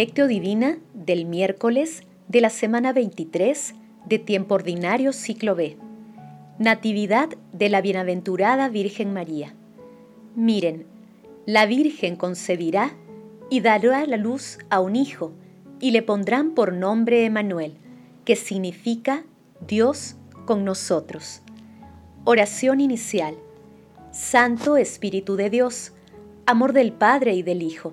Lectio Divina del miércoles de la semana 23 de Tiempo Ordinario Ciclo B. Natividad de la Bienaventurada Virgen María. Miren, la Virgen concebirá y dará la luz a un hijo y le pondrán por nombre Emanuel, que significa Dios con nosotros. Oración inicial. Santo Espíritu de Dios, amor del Padre y del Hijo,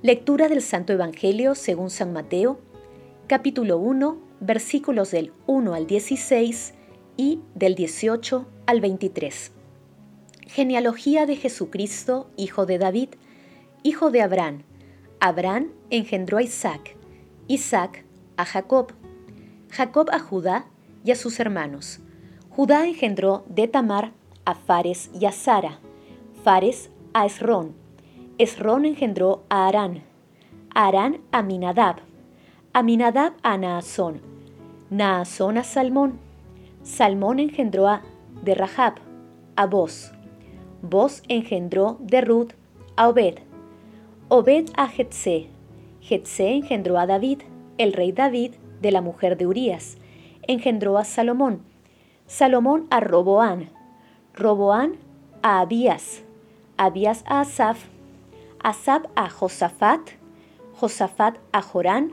Lectura del Santo Evangelio según San Mateo, capítulo 1, versículos del 1 al 16 y del 18 al 23. Genealogía de Jesucristo, hijo de David, hijo de Abraham. Abraham engendró a Isaac, Isaac a Jacob, Jacob a Judá y a sus hermanos. Judá engendró de Tamar a Fares y a Sara, Fares a Esrón, Esrón engendró a Arán, Arán a Minadab, Aminadab a Naasón, Naasón a Salmón, Salmón engendró a de Rahab, a Boz, Boz engendró de Ruth a Obed, Obed a Jetse, Jetse engendró a David, el rey David de la mujer de Urías, engendró a Salomón, Salomón a Roboán, Roboán a Abías, Abías a Asaf, Asaf a Josafat, Josafat a Jorán,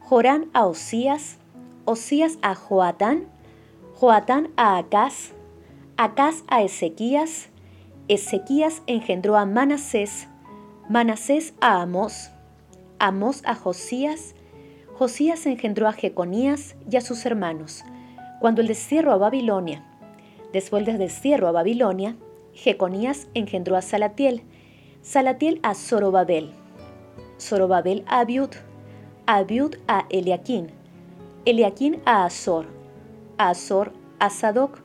Jorán a Osías, Osías a Joatán, Joatán a Acaz, Acaz a Ezequías, Ezequías engendró a Manasés, Manasés a Amós, Amós a Josías, Josías engendró a Jeconías y a sus hermanos, cuando el destierro a Babilonia. Después del destierro a Babilonia, Jeconías engendró a Salatiel, Salatiel a Zorobabel, Zorobabel a Abiud, Abiud a Eliaquín, Eliaquín a Azor, Azor a Sadoc,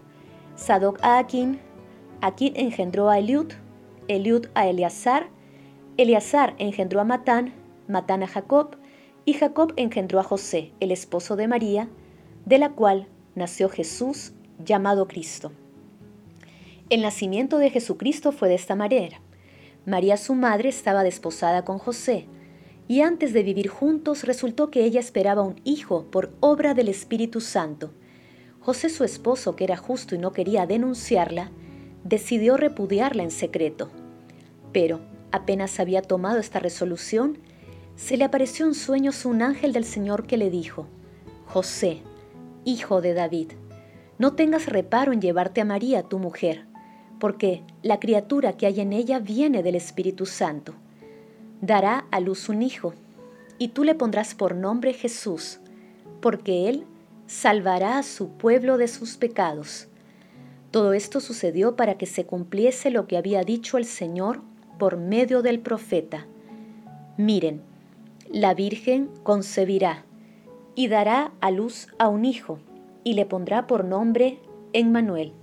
Sadoc a Aquín, Aquín engendró a Eliud, Eliud a Eleazar, Eleazar engendró a Matán, Matán a Jacob, y Jacob engendró a José, el esposo de María, de la cual nació Jesús llamado Cristo. El nacimiento de Jesucristo fue de esta manera. María su madre estaba desposada con José, y antes de vivir juntos resultó que ella esperaba un hijo por obra del Espíritu Santo. José su esposo, que era justo y no quería denunciarla, decidió repudiarla en secreto. Pero apenas había tomado esta resolución, se le apareció en sueños un ángel del Señor que le dijo, José, hijo de David, no tengas reparo en llevarte a María, tu mujer, porque la criatura que hay en ella viene del Espíritu Santo. Dará a luz un hijo, y tú le pondrás por nombre Jesús, porque él salvará a su pueblo de sus pecados. Todo esto sucedió para que se cumpliese lo que había dicho el Señor por medio del profeta. Miren, la Virgen concebirá y dará a luz a un hijo y le pondrá por nombre Emmanuel,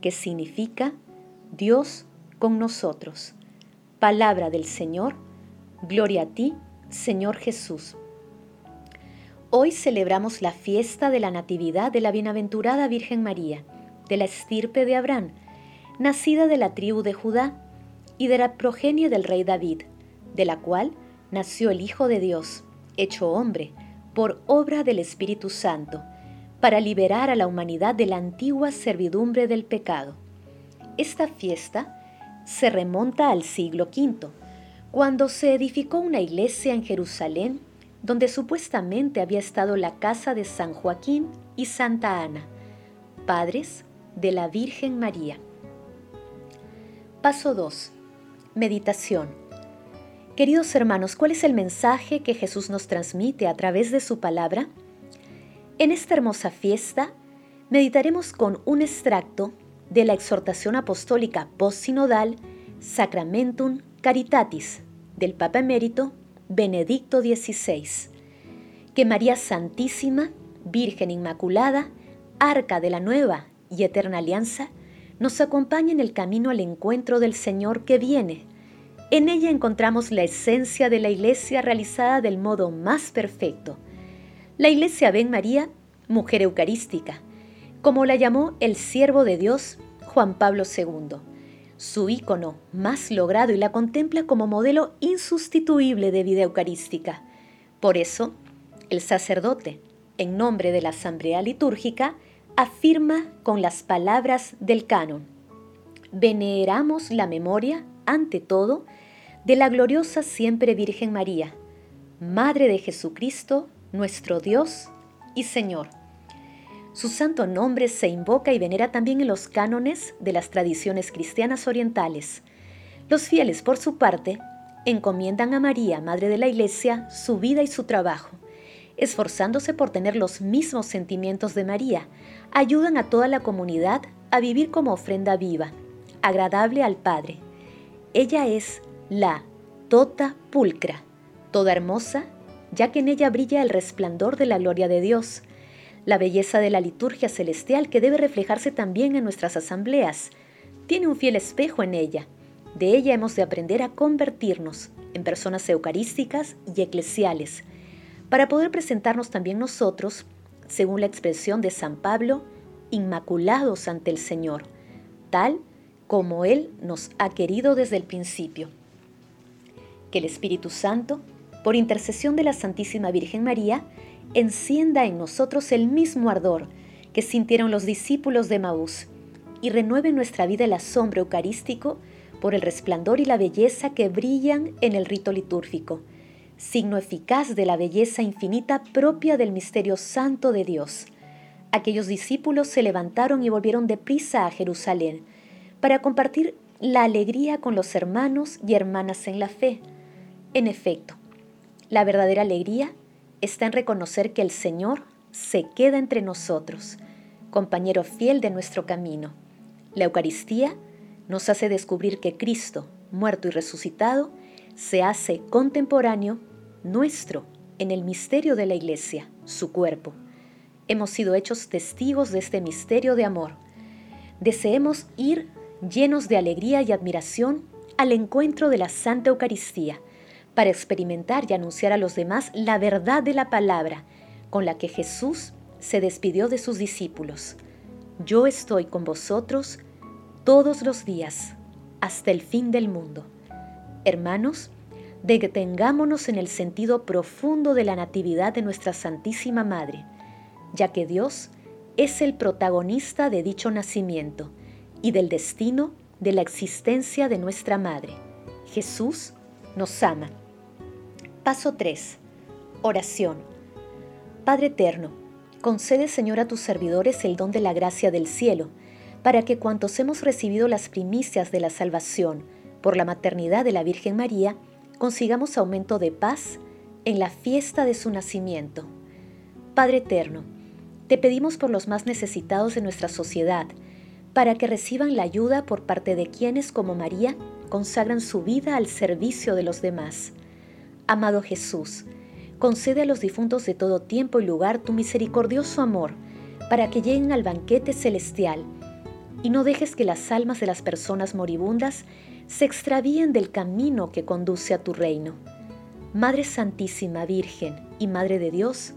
que significa Dios con nosotros. Palabra del Señor, gloria a ti, Señor Jesús. Hoy celebramos la fiesta de la Natividad de la Bienaventurada Virgen María, de la estirpe de Abraham, nacida de la tribu de Judá y de la progenie del rey David, de la cual nació el Hijo de Dios, hecho hombre, por obra del Espíritu Santo, para liberar a la humanidad de la antigua servidumbre del pecado. Esta fiesta se remonta al siglo V, cuando se edificó una iglesia en Jerusalén donde supuestamente había estado la casa de San Joaquín y Santa Ana, padres de la Virgen María. Paso 2. Meditación. Queridos hermanos, ¿cuál es el mensaje que Jesús nos transmite a través de su palabra? En esta hermosa fiesta meditaremos con un extracto de la exhortación apostólica post-sinodal Sacramentum Caritatis del Papa Emérito Benedicto XVI. Que María Santísima, Virgen Inmaculada, Arca de la Nueva y Eterna Alianza, nos acompañe en el camino al encuentro del Señor que viene. En ella encontramos la esencia de la Iglesia realizada del modo más perfecto. La Iglesia ve en María, mujer eucarística, como la llamó el siervo de Dios Juan Pablo II, su ícono más logrado y la contempla como modelo insustituible de vida eucarística. Por eso, el sacerdote, en nombre de la Asamblea Litúrgica, afirma con las palabras del canon, veneramos la memoria, ante todo, de la gloriosa siempre Virgen María, Madre de Jesucristo, nuestro Dios y Señor. Su santo nombre se invoca y venera también en los cánones de las tradiciones cristianas orientales. Los fieles, por su parte, encomiendan a María, Madre de la Iglesia, su vida y su trabajo. Esforzándose por tener los mismos sentimientos de María, ayudan a toda la comunidad a vivir como ofrenda viva, agradable al Padre. Ella es la tota pulcra, toda hermosa, ya que en ella brilla el resplandor de la gloria de Dios la belleza de la liturgia celestial que debe reflejarse también en nuestras asambleas. Tiene un fiel espejo en ella. De ella hemos de aprender a convertirnos en personas eucarísticas y eclesiales, para poder presentarnos también nosotros, según la expresión de San Pablo, inmaculados ante el Señor, tal como Él nos ha querido desde el principio. Que el Espíritu Santo, por intercesión de la Santísima Virgen María, encienda en nosotros el mismo ardor que sintieron los discípulos de Maús y renueve nuestra vida el asombro eucarístico por el resplandor y la belleza que brillan en el rito litúrgico, signo eficaz de la belleza infinita propia del misterio santo de Dios. Aquellos discípulos se levantaron y volvieron deprisa a Jerusalén para compartir la alegría con los hermanos y hermanas en la fe. En efecto, la verdadera alegría está en reconocer que el Señor se queda entre nosotros, compañero fiel de nuestro camino. La Eucaristía nos hace descubrir que Cristo, muerto y resucitado, se hace contemporáneo nuestro en el misterio de la Iglesia, su cuerpo. Hemos sido hechos testigos de este misterio de amor. Deseemos ir llenos de alegría y admiración al encuentro de la Santa Eucaristía, para experimentar y anunciar a los demás la verdad de la palabra con la que Jesús se despidió de sus discípulos. Yo estoy con vosotros todos los días hasta el fin del mundo. Hermanos, detengámonos en el sentido profundo de la natividad de nuestra Santísima Madre, ya que Dios es el protagonista de dicho nacimiento y del destino de la existencia de nuestra Madre. Jesús nos ama. Paso 3. Oración. Padre Eterno, concede Señor a tus servidores el don de la gracia del cielo, para que cuantos hemos recibido las primicias de la salvación por la maternidad de la Virgen María, consigamos aumento de paz en la fiesta de su nacimiento. Padre Eterno, te pedimos por los más necesitados de nuestra sociedad, para que reciban la ayuda por parte de quienes, como María, consagran su vida al servicio de los demás. Amado Jesús, concede a los difuntos de todo tiempo y lugar tu misericordioso amor, para que lleguen al banquete celestial, y no dejes que las almas de las personas moribundas se extravíen del camino que conduce a tu reino. Madre Santísima Virgen y Madre de Dios,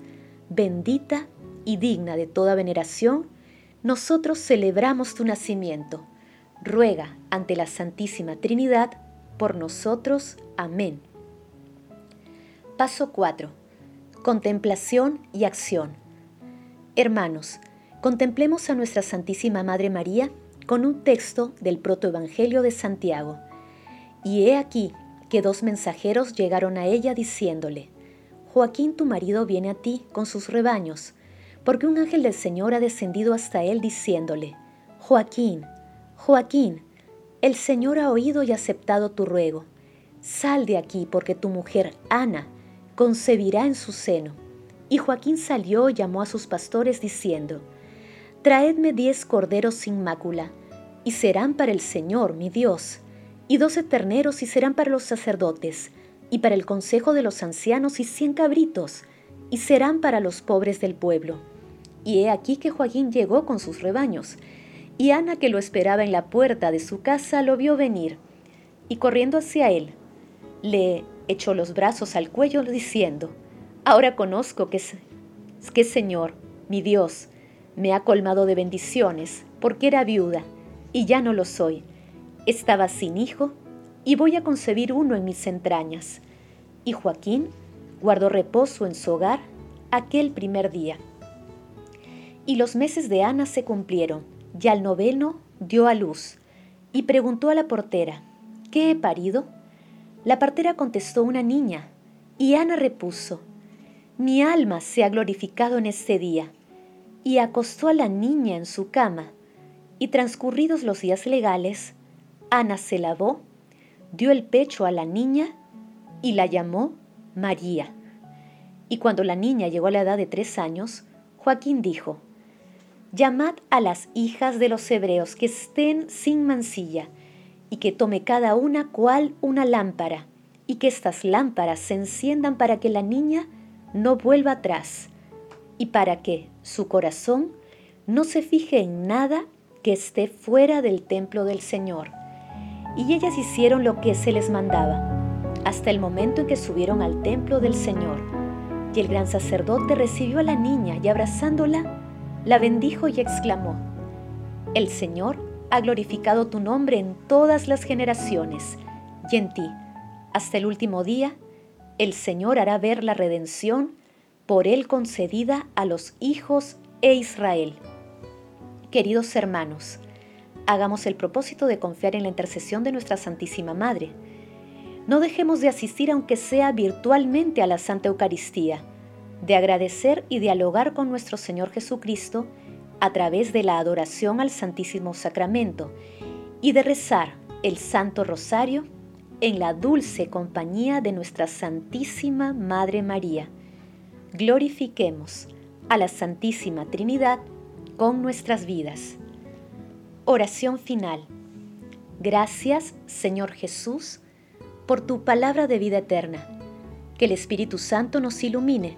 bendita y digna de toda veneración, nosotros celebramos tu nacimiento. Ruega ante la Santísima Trinidad por nosotros. Amén. Paso 4. Contemplación y acción. Hermanos, contemplemos a nuestra Santísima Madre María con un texto del protoevangelio de Santiago. Y he aquí que dos mensajeros llegaron a ella diciéndole, Joaquín tu marido viene a ti con sus rebaños, porque un ángel del Señor ha descendido hasta él diciéndole, Joaquín, Joaquín, el Señor ha oído y aceptado tu ruego. Sal de aquí porque tu mujer, Ana, concebirá en su seno. Y Joaquín salió y llamó a sus pastores diciendo, Traedme diez corderos sin mácula, y serán para el Señor mi Dios, y doce terneros y serán para los sacerdotes, y para el consejo de los ancianos y cien cabritos, y serán para los pobres del pueblo. Y he aquí que Joaquín llegó con sus rebaños, y Ana, que lo esperaba en la puerta de su casa, lo vio venir, y corriendo hacia él, le echó los brazos al cuello diciendo, Ahora conozco que, que Señor, mi Dios, me ha colmado de bendiciones, porque era viuda, y ya no lo soy. Estaba sin hijo, y voy a concebir uno en mis entrañas. Y Joaquín guardó reposo en su hogar aquel primer día. Y los meses de Ana se cumplieron, y al noveno dio a luz, y preguntó a la portera, ¿qué he parido? La partera contestó una niña, y Ana repuso, mi alma se ha glorificado en este día, y acostó a la niña en su cama, y transcurridos los días legales, Ana se lavó, dio el pecho a la niña y la llamó María. Y cuando la niña llegó a la edad de tres años, Joaquín dijo, Llamad a las hijas de los hebreos que estén sin mancilla, y que tome cada una cual una lámpara, y que estas lámparas se enciendan para que la niña no vuelva atrás, y para que su corazón no se fije en nada que esté fuera del templo del Señor y ellas hicieron lo que se les mandaba, hasta el momento en que subieron al templo del Señor. Y el gran sacerdote recibió a la niña y abrazándola, la bendijo y exclamó, El Señor ha glorificado tu nombre en todas las generaciones, y en ti, hasta el último día, el Señor hará ver la redención por él concedida a los hijos e Israel. Queridos hermanos, hagamos el propósito de confiar en la intercesión de nuestra Santísima Madre. No dejemos de asistir aunque sea virtualmente a la Santa Eucaristía, de agradecer y dialogar con nuestro Señor Jesucristo a través de la adoración al Santísimo Sacramento y de rezar el Santo Rosario en la dulce compañía de nuestra Santísima Madre María. Glorifiquemos a la Santísima Trinidad con nuestras vidas. Oración final. Gracias, Señor Jesús, por tu palabra de vida eterna. Que el Espíritu Santo nos ilumine,